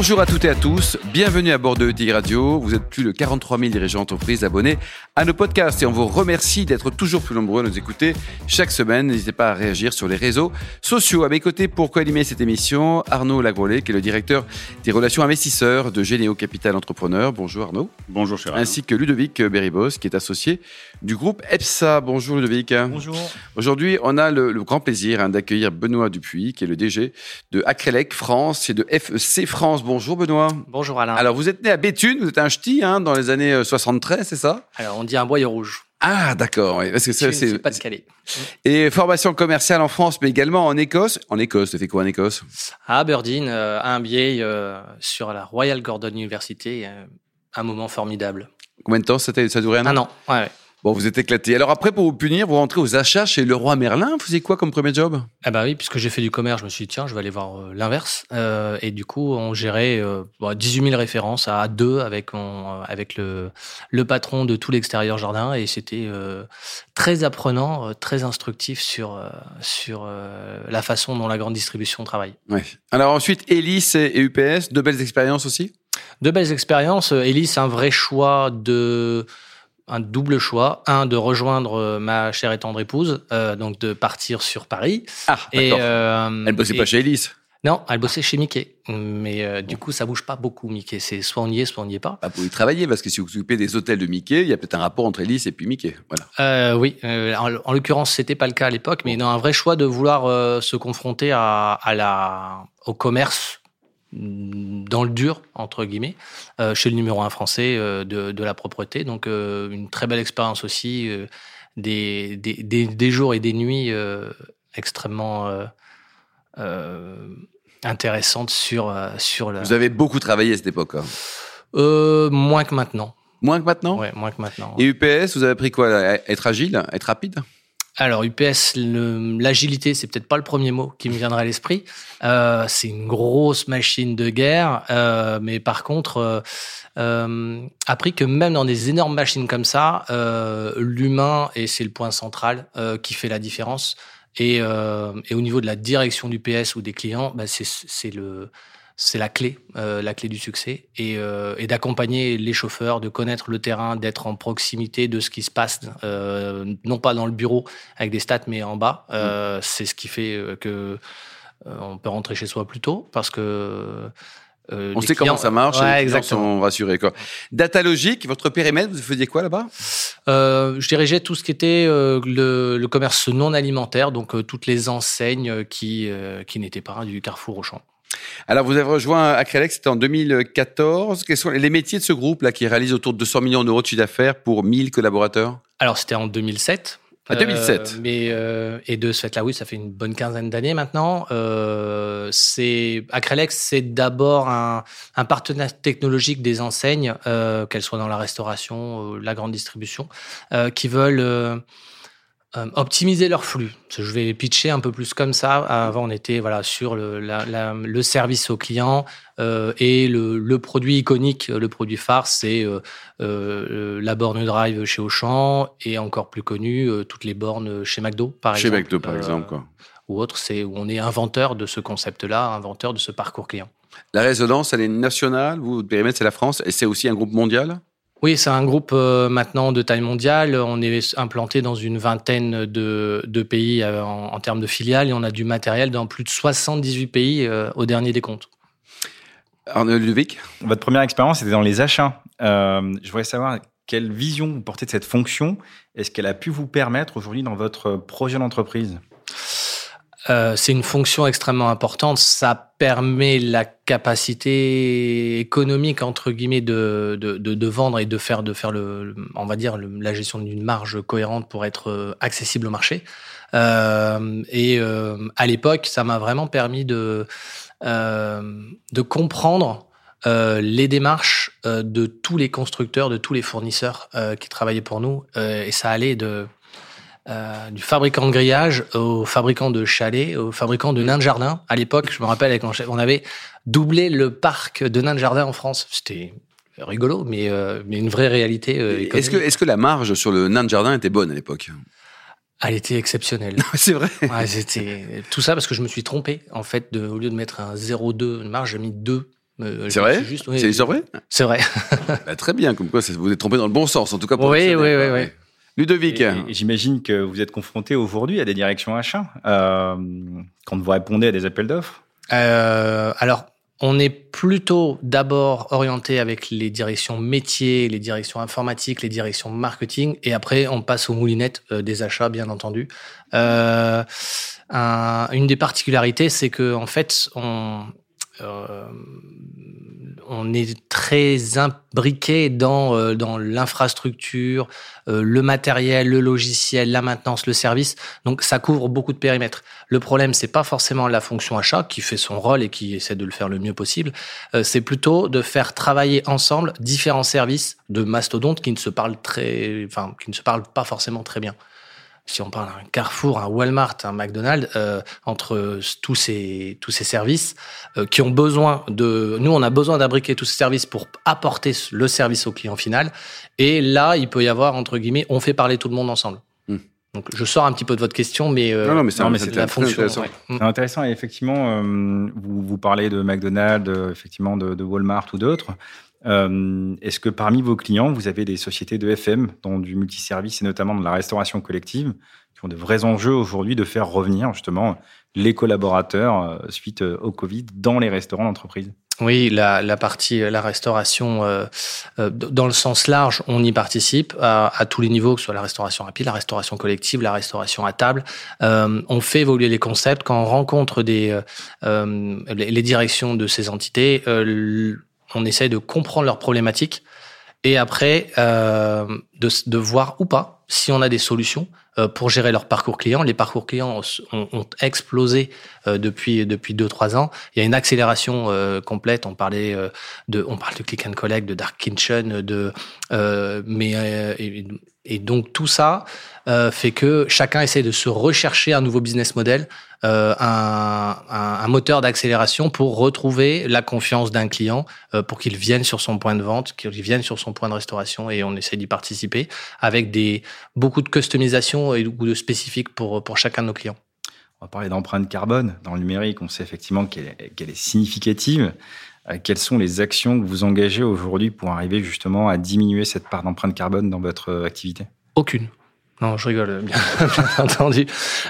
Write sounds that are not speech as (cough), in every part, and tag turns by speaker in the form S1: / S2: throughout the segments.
S1: Bonjour à toutes et à tous, bienvenue à bord de ETI Radio. Vous êtes plus de 43 000 dirigeants d'entreprise abonnés à nos podcasts et on vous remercie d'être toujours plus nombreux à nous écouter chaque semaine. N'hésitez pas à réagir sur les réseaux sociaux. À mes côtés pour co-animer cette émission, Arnaud Lagrolet, qui est le directeur des relations investisseurs de Généo Capital Entrepreneur. Bonjour Arnaud.
S2: Bonjour cher
S1: Ainsi que Ludovic Beribos, qui est associé du groupe EPSA. Bonjour Ludovic.
S3: Bonjour.
S1: Aujourd'hui, on a le, le grand plaisir hein, d'accueillir Benoît Dupuis, qui est le DG de Acrelec France et de FEC France. Bonjour Benoît.
S3: Bonjour Alain.
S1: Alors vous êtes né à Béthune, vous êtes un ch'ti hein, dans les années euh, 73, c'est ça?
S3: Alors, on dit un boyau rouge.
S1: Ah d'accord, oui, parce que ça,
S3: Je ne suis
S1: c'est
S3: pas de Calais.
S1: et formation commerciale en France, mais également en Écosse. En Écosse, tu fait quoi en Écosse?
S3: À Aberdeen, euh, un billet euh, sur la Royal Gordon University. euh, un moment formidable.
S1: Combien de temps? Ça, ça a duré un an?
S3: Un an. Ouais, ouais.
S1: Bon, vous êtes éclaté. Alors après, pour vous punir, vous rentrez aux achats chez Leroy Merlin. Vous faisiez quoi comme premier job?
S3: Ah bah oui, puisque j'ai fait du commerce, je me suis dit, tiens, je vais aller voir euh, l'inverse. Euh, et du coup, on gérait euh, bon, 18 000 références à deux avec, euh, avec le, le patron de tout l'extérieur jardin. Et c'était euh, très apprenant, euh, très instructif sur, euh, sur euh, la façon dont la grande distribution travaille.
S1: Ouais. Alors ensuite, Elis et UPS, deux belles expériences aussi?
S3: Deux belles expériences. Euh, c'est un vrai choix de un double choix. Un, de rejoindre euh, ma chère et tendre épouse, euh, donc de partir sur Paris.
S1: Ah,
S3: Et, euh,
S1: Elle bossait
S3: et-
S1: pas chez Elis.
S3: Non, elle bossait chez Mickey. Mais euh, du coup, ça bouge pas beaucoup, Mickey. C'est soit on y est, soit on n'y est pas.
S1: Bah, vous y travaillez parce que si vous occupez des hôtels de Mickey, il y a peut-être un rapport entre Elis et puis Mickey. Voilà.
S3: Euh, oui, euh, en, en l'occurrence, c'était pas le cas à l'époque, mais non, un vrai choix de vouloir se confronter à, à la, au commerce mm, dans le dur entre guillemets euh, chez le numéro un français euh, de, de la propreté. Donc euh, une très belle expérience aussi, des, des, des, des jours et des nuits extrêmement intéressantes sur sur le
S1: Vous avez beaucoup travaillé à cette époque. hein?
S3: moins que maintenant.
S1: Moins que maintenant?
S3: Ouais, moins que maintenant.
S1: Et UPS, vous avez appris quoi? Être agile? Être rapide?
S3: Alors UPS, l'agilité, c'est peut-être pas le premier mot qui me viendra à l'esprit. Euh, c'est une grosse machine de guerre, euh, mais par contre, euh, euh, appris que même dans des énormes machines comme ça, euh, l'humain et c'est le point central euh, qui fait la différence. Et, et au niveau de la direction du PS ou des clients, bah, c'est le c'est la clé, euh, la clé du succès, et, euh, et d'accompagner les chauffeurs, de connaître le terrain, d'être en proximité de ce qui se passe, euh, non pas dans le bureau avec des stats, mais en bas. Euh, C'est ce qui fait que on peut rentrer chez soi plus tôt, parce que
S1: On sait comment ça marche et les
S3: exactement.
S1: sont rassurés. Quoi. Data logique, votre périmètre, vous faisiez quoi là-bas?
S3: Je dirigeais tout ce qui était le, le commerce non alimentaire, donc toutes les enseignes qui, qui n'étaient pas du Carrefour au champ.
S1: Alors, vous avez rejoint Acrelec, c'était en 2014. Quels sont les métiers de ce groupe là qui réalise autour de 200 millions d'euros de chiffre d'affaires pour 1000 collaborateurs?
S3: Alors, c'était en 2007.
S1: Ah, 2007.
S3: Euh, mais euh, et de ce fait-là, oui, ça fait une bonne quinzaine d'années maintenant. Euh, c'est Acrelex, c'est d'abord un, un partenaire technologique des enseignes, euh, qu'elles soient dans la restauration, euh, la grande distribution, qui veulent euh, optimiser leur flux. Je vais les pitcher un peu plus comme ça. Avant, on était voilà sur le, la- la- le service au client euh, et le, le produit iconique, le produit phare, c'est euh, la borne Drive chez Auchan et encore plus connu, toutes les bornes chez McDo, par
S1: Chez
S3: exemple.
S1: McDo, par exemple. Quoi.
S3: Ou autre, c'est où on est inventeur de ce concept-là, inventeur de ce parcours client.
S1: La résonance, elle est nationale. Vous, votre périmètre, c'est la France. Et c'est aussi un groupe mondial?
S3: Oui, c'est un groupe euh, maintenant de taille mondiale. On est implanté dans une vingtaine de, de pays euh, en, en termes de filiales et on a du matériel dans plus de 78 pays euh, au dernier des comptes.
S1: Arnaud Ludovic
S2: Votre première expérience était dans les achats. Euh, je voudrais savoir quelle vision vous portez de cette fonction. Est-ce qu'elle a pu vous permettre aujourd'hui dans votre projet d'entreprise?
S3: Euh, c'est une fonction extrêmement importante. Ça permet la capacité économique entre guillemets de, de, vendre et de faire de faire le, on va dire la gestion d'une marge cohérente pour être euh, accessible au marché. Euh, et à l'époque, ça m'a vraiment permis de de comprendre les démarches de tous les constructeurs, de tous les fournisseurs qui travaillaient pour nous. Et ça allait de euh, du fabricant de grillage au fabricant de chalets, au fabricant de nains de jardin. À l'époque, je me rappelle, quand on avait doublé le parc de nains de jardin en France. C'était rigolo, mais, euh, mais une vraie réalité. Euh,
S1: est-ce que, est que la marge sur le nain de jardin était bonne à l'époque?
S3: Elle était exceptionnelle. (laughs)
S1: c'est vrai.
S3: Ouais, c'était tout ça parce que je me suis trompé. En fait, de, au lieu de mettre un 0,2 marge, j'ai mis 2.
S1: c'est vrai C'est vrai?
S3: C'est vrai.
S1: Bah, très bien, comme quoi vous êtes trompé dans le bon sens, en tout cas pour
S3: Oui, oui, oui, oui.
S1: Ludovic.
S2: J'imagine que vous êtes confronté aujourd'hui à des directions achats euh, quand vous répondez à des appels d'offres.
S3: Euh, alors, on est plutôt d'abord orienté avec les directions métiers, les directions informatiques, les directions marketing, et après on passe aux moulinettes euh, des achats, bien entendu. Euh, une des particularités, c'est que en fait, on, euh, on est très imbriqué dans, euh, dans l'infrastructure, euh, le matériel, le logiciel, la maintenance, le service. Donc ça couvre beaucoup de périmètres. Le problème, c'est pas forcément la fonction achat qui fait son rôle et qui essaie de le faire le mieux possible. c'est plutôt de faire travailler ensemble différents services de mastodontes qui ne se parlent très, enfin qui ne se parlent pas forcément très bien si on parle d'un Carrefour, un Walmart, un McDonald's, euh, entre tous ces tous ces services euh, qui ont besoin de, nous on a besoin d'abriquer tous ces services pour apporter le service au client final. Et là, il peut y avoir entre guillemets, on fait parler tout le monde ensemble. Hmm. Donc je sors un petit peu de votre question, mais,
S1: euh, non, non, mais c'est
S2: la fonction. Intéressant. C'est intéressant. Et effectivement, vous, vous parlez de McDonald's, effectivement de, de Walmart ou d'autres. Euh, Est-ce que parmi vos clients, vous avez des sociétés de FM dans du multiservice et notamment de la restauration collective qui ont de vrais enjeux aujourd'hui de faire revenir justement les collaborateurs euh, suite euh, au Covid dans les restaurants d'entreprise?
S3: Oui, la, la, partie, la restauration, euh, euh, dans le sens large, on y participe à, tous les niveaux, que ce soit la restauration rapide, la restauration collective, la restauration à table. Euh, on fait évoluer les concepts quand on rencontre des, les, directions de ces entités on essaye de comprendre leurs problématiques et après euh, de, de, voir ou pas si on a des solutions euh, pour gérer leur parcours client. Les parcours clients ont, ont explosé euh, depuis depuis deux trois ans. Il y a une accélération euh, complète. On parlait euh, de on parle de click and collect, de dark kitchen, de mais et, et, donc tout ça fait que chacun essaie de se rechercher un nouveau business model euh, un, un, moteur d'accélération pour retrouver la confiance d'un client, euh, pour qu'il vienne sur son point de vente, qu'il vienne sur son point de restauration, et on essaie d'y participer avec des beaucoup de customisation et de spécifiques pour pour chacun de nos clients.
S2: On va parler d'empreinte carbone dans le numérique. On sait effectivement qu'elle est, qu'elle est significative. Euh, quelles sont les actions que vous engagez aujourd'hui pour arriver justement à diminuer cette part d'empreinte carbone dans votre activité?
S3: Aucune. Non, je rigole, bien, (laughs) entendu.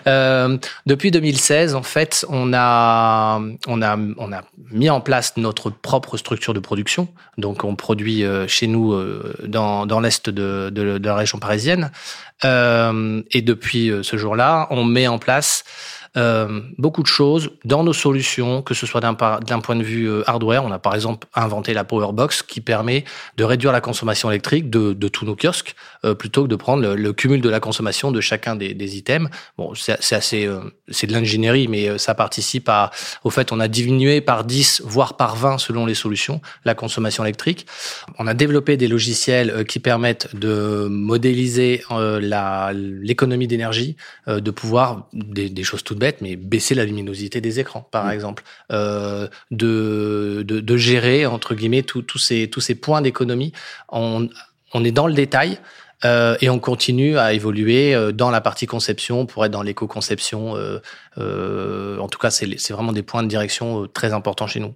S3: Euh, depuis 2016, en fait, on a, on, a, on a mis en place notre propre structure de production. Donc, on produit euh, chez nous euh, dans, dans l'est de, de, de, la région parisienne. Euh, et depuis ce jour-là, on met en place euh, beaucoup de choses dans nos solutions, que ce soit d'un point de vue euh, hardware. On a par exemple inventé la Powerbox qui permet de réduire la consommation électrique de, de tous nos kiosques euh, plutôt que de prendre le, le, cumul de la consommation de chacun des, des items. Bon, c'est assez, euh, c'est de l'ingénierie, mais euh, ça participe à, au fait, on a diminué par 10, voire par 20 selon les solutions, la consommation électrique. On a développé des logiciels qui permettent de modéliser l'économie d'énergie, de pouvoir des, des choses toutes bête, mais baisser la luminosité des écrans, par mmh. exemple, euh, de, de, de, gérer entre guillemets tous ces tous ces points d'économie. On, on est dans le détail. Euh, et on continue à évoluer euh, dans la partie conception pour être dans l'éco-conception. Euh, en tout cas, c'est vraiment des points de direction très importants chez nous.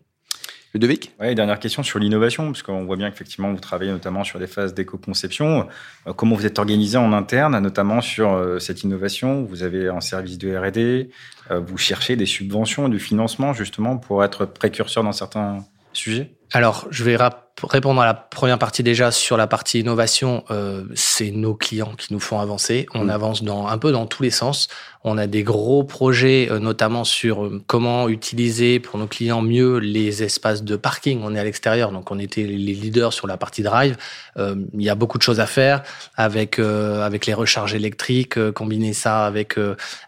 S1: Ludovic?
S2: Oui, dernière question sur l'innovation, parce qu'on voit bien qu'effectivement, vous travaillez notamment sur des phases d'éco-conception. Euh, comment vous êtes organisé en interne, notamment sur euh, cette innovation? Vous avez un service de R&D, euh, vous cherchez des subventions, du financement, justement, pour être précurseur dans certains sujets?
S3: Alors, je vais répondre à la première partie déjà sur la partie innovation. Euh, c'est nos clients qui nous font avancer. On mmh. avance dans un peu dans tous les sens. On a des gros projets, euh, notamment sur euh, comment utiliser pour nos clients mieux les espaces de parking. On est à l'extérieur, donc on était les leaders sur la partie drive. Euh, il y a beaucoup de choses à faire avec avec les recharges électriques, combiner ça avec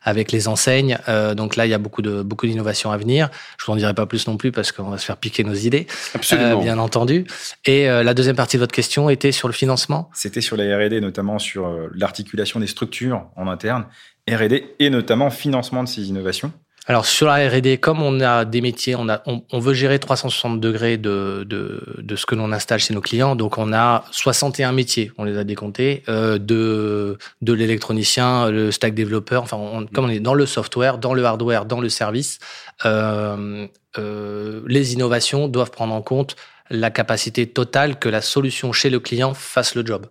S3: avec les enseignes. donc là, il y a beaucoup de beaucoup d'innovations à venir. Je vous en dirai pas plus non plus parce qu'on va se faire piquer nos idées.
S1: Absolument.
S3: Bien entendu. Et la deuxième partie de votre question était sur le financement
S2: C'était sur la R&D, notamment sur l'articulation des structures en interne, R&D et notamment financement de ces innovations.
S3: Alors sur la R&D, comme on a des métiers, on, a, on, veut gérer 360 degrés de, de, de ce que l'on installe chez nos clients. Donc on a 61 métiers, on les a décomptés, euh, de, de l'électronicien, le stack développeur. Enfin, comme on est dans le software, dans le hardware, dans le service, euh, euh, les innovations doivent prendre en compte la capacité totale que la solution chez le client fasse le job.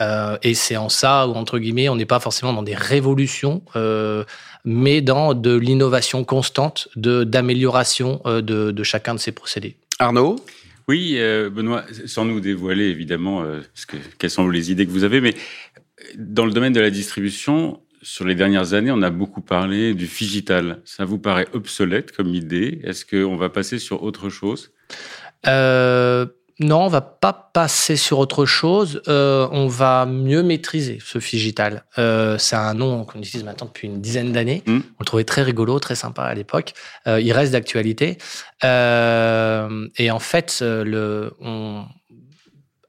S3: Euh, et c'est en ça où, entre guillemets, on n'est pas forcément dans des révolutions, euh, mais dans de l'innovation constante, de d'amélioration euh, de, de, chacun de ces procédés.
S1: Arnaud?
S4: Oui, euh, Benoît, sans nous dévoiler évidemment ce que, quelles sont les idées que vous avez, mais dans le domaine de la distribution, sur les dernières années, on a beaucoup parlé du digital. Ça vous paraît obsolète comme idée? Est-ce qu'on va passer sur autre chose?
S3: Euh, non, on va pas passer sur autre chose. Euh, on va mieux maîtriser ce Figital. Euh, c'est un nom qu'on utilise maintenant depuis une dizaine d'années. Mm. On le trouvait très rigolo, très sympa à l'époque. Euh, il reste d'actualité. Et en fait, le, on,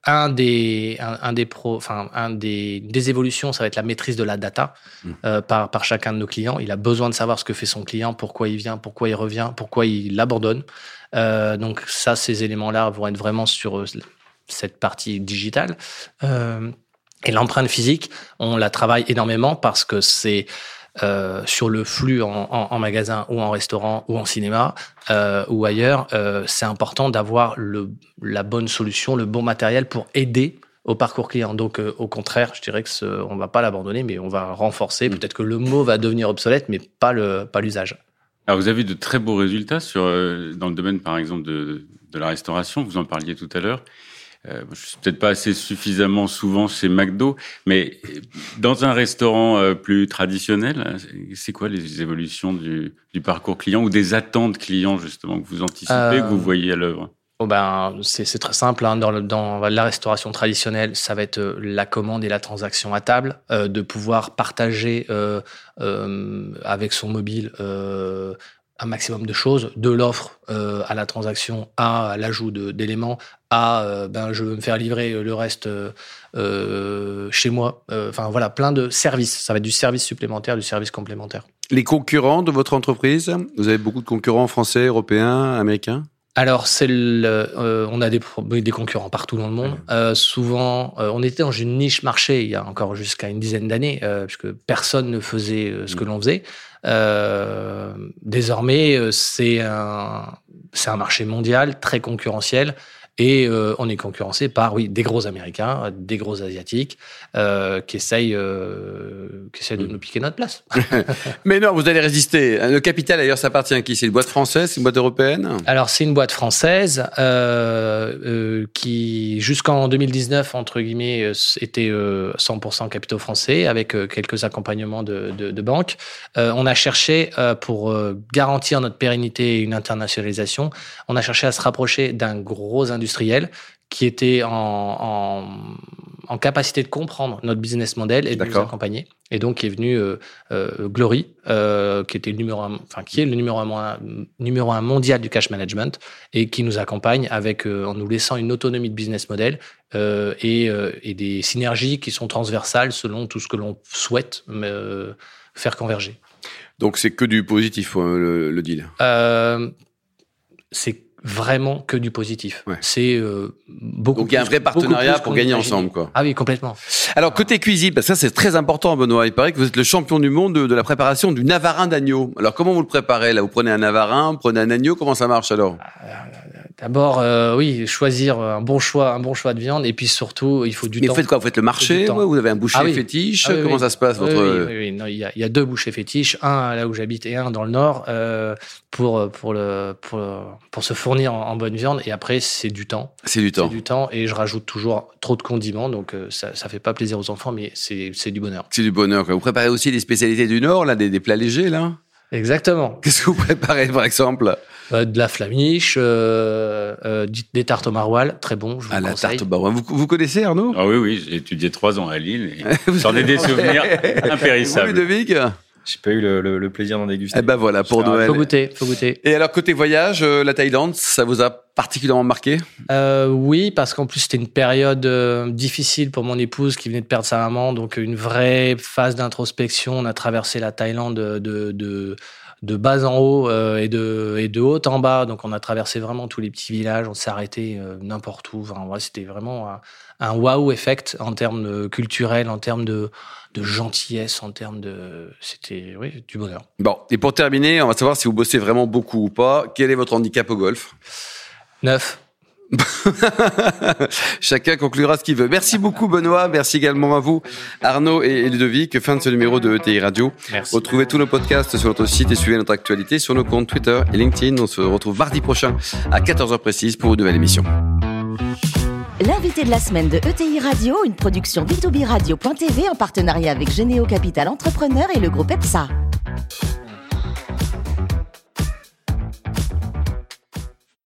S3: un des, un, des pro, enfin un des, des évolutions, ça va être la maîtrise de la data mm. euh, par, par chacun de nos clients. Il a besoin de savoir ce que fait son client, pourquoi il vient, pourquoi il revient, pourquoi il l'abandonne. Euh, donc ça, ces éléments-là vont être vraiment sur euh, cette partie digitale. Euh, et l'empreinte physique, on la travaille énormément parce que c'est euh, sur le flux en, en, en, magasin ou en restaurant ou en cinéma euh, ou ailleurs, euh, c'est important d'avoir la bonne solution, le bon matériel pour aider au parcours client. Donc, au contraire, je dirais que ce, on va pas l'abandonner, mais on va renforcer. Mmh. Peut-être que le mot va devenir obsolète, mais pas le pas l'usage.
S4: Alors, vous avez de très beaux résultats sur, euh, dans le domaine, par exemple, de, de la restauration. Vous en parliez tout à l'heure. Euh, je suis peut-être pas assez suffisamment souvent chez McDo, mais dans un restaurant euh, plus traditionnel, c'est quoi les évolutions du, du, parcours client ou des attentes clients justement que vous anticipez, que vous euh, voyez à l'œuvre?
S3: Oh ben, c'est très simple. Hein. Dans, la restauration traditionnelle, ça va être euh, la commande et la transaction à table, euh, de pouvoir partager euh, avec son mobile un maximum de choses, de l'offre à la transaction, à l'ajout d'éléments, à ben je veux me faire livrer le reste chez moi. Enfin voilà, plein de services. Ça va être du service supplémentaire, du service complémentaire.
S1: Les concurrents de votre entreprise, vous avez beaucoup de concurrents français, européens, américains?
S3: Alors, c'est euh, on a des, des, concurrents partout dans le monde. Euh, souvent, euh, on était dans une niche marché il y a encore jusqu'à une dizaine d'années, puisque personne ne faisait ce que mm. l'on faisait. désormais, c'est un, c'est un marché mondial très concurrentiel. Et euh, on est concurrencé par, oui, des gros Américains, des gros Asiatiques, euh, qui essayent, euh, qui essayent de mm. nous piquer notre place. (laughs)
S1: Mais non, vous allez résister. Le capital, d'ailleurs, ça appartient à qui? C'est une boîte française, c'est une boîte européenne?
S3: Alors, c'est une boîte française qui, jusqu'en 2019, entre guillemets, était 100% capitaux français, avec quelques accompagnements de, de, de banques. on a cherché, pour garantir notre pérennité et une internationalisation, on a cherché à se rapprocher d'un gros industriels qui était en, en, capacité de comprendre notre business model et de nous accompagner. Et donc, qui est venu euh, euh, Glory, euh, qui était le numéro un, enfin, qui est le numéro un, numéro un mondial du cash management et qui nous accompagne avec, en nous laissant une autonomie de business model et, et, des synergies qui sont transversales selon tout ce que l'on souhaite faire converger.
S1: Donc, c'est que du positif, le, le deal?
S3: C'est vraiment que du positif. C'est euh, beaucoup.
S1: Donc il y a un vrai partenariat pour gagner ensemble, quoi.
S3: Ah oui, complètement.
S1: Alors côté cuisine, parce que ça c'est très important, Benoît. Il paraît que vous êtes le champion du monde de, la préparation du navarin d'agneau. Alors comment vous le préparez là? Vous prenez un navarin, vous prenez un agneau, comment ça marche alors? Ah,
S3: D'abord, euh, oui, choisir un bon choix, un bon choix de viande, et puis surtout, il faut du
S1: temps.
S3: Mais
S1: faites quoi Vous faites le marché Vous avez un boucher ah fétiche ah Comment ça se passe votre
S3: Oui, oui, non, il, y a, il y, a, deux bouchers fétiches, un là où j'habite et un dans le nord, euh, pour pour le pour, pour se fournir en, bonne viande. Et après, c'est du temps.
S1: C'est du temps.
S3: C'est du temps, et je rajoute toujours trop de condiments, donc euh, ça ça fait pas plaisir aux enfants, mais c'est c'est du bonheur.
S1: C'est du bonheur. Vous préparez aussi des spécialités du nord, là, des, des plats légers, là?
S3: Exactement.
S1: Qu'est-ce que vous préparez, par exemple?
S3: Euh, De la flamiche, euh, euh, des tartes au maroilles, très bon. Je vous ah, la tarte
S1: au maroilles. Vous, vous, connaissez Arnaud?
S4: Ah oui, oui, j'ai étudié trois ans à Lille. (laughs) J'en ai des souvenirs (laughs) impérissables.
S1: Ludovic
S2: J'ai pas eu le, le- le plaisir d'en déguster.
S1: Eh ben voilà, pour Noël.
S3: Faut goûter, faut goûter.
S1: Et alors, côté voyage, euh, la Thaïlande, ça vous a particulièrement marqué?
S3: Euh, oui, parce qu'en plus c'était une période euh, difficile pour mon épouse qui venait de perdre sa maman, donc une vraie phase d'introspection. On a traversé la Thaïlande de, de, de, bas en haut euh, et, de, et de haut en bas. Donc on a traversé vraiment tous les petits villages, on s'est arrêté euh, n'importe où. Enfin, ouais, c'était vraiment un, un wow effect en termes de- culturels, en termes de, de gentillesse, en termes de... C'était oui, du bonheur.
S1: Bon, et pour terminer, on va savoir si vous bossez vraiment beaucoup ou pas. Quel est votre handicap au golf?
S3: Neuf. (laughs)
S1: Chacun conclura ce qu'il veut. Merci beaucoup Benoît, merci également à vous Arnaud et Ludovic. Fin de ce numéro de ETI Radio.
S2: Merci.
S1: Retrouvez tous nos podcasts sur notre site et suivez notre actualité sur nos comptes Twitter et LinkedIn. On se retrouve mardi prochain à 14h précise pour une nouvelle émission.
S5: L'invité de la semaine de ETI Radio, une production B2B Radio.tv en partenariat avec Généo Capital Entrepreneur et le groupe EPSA.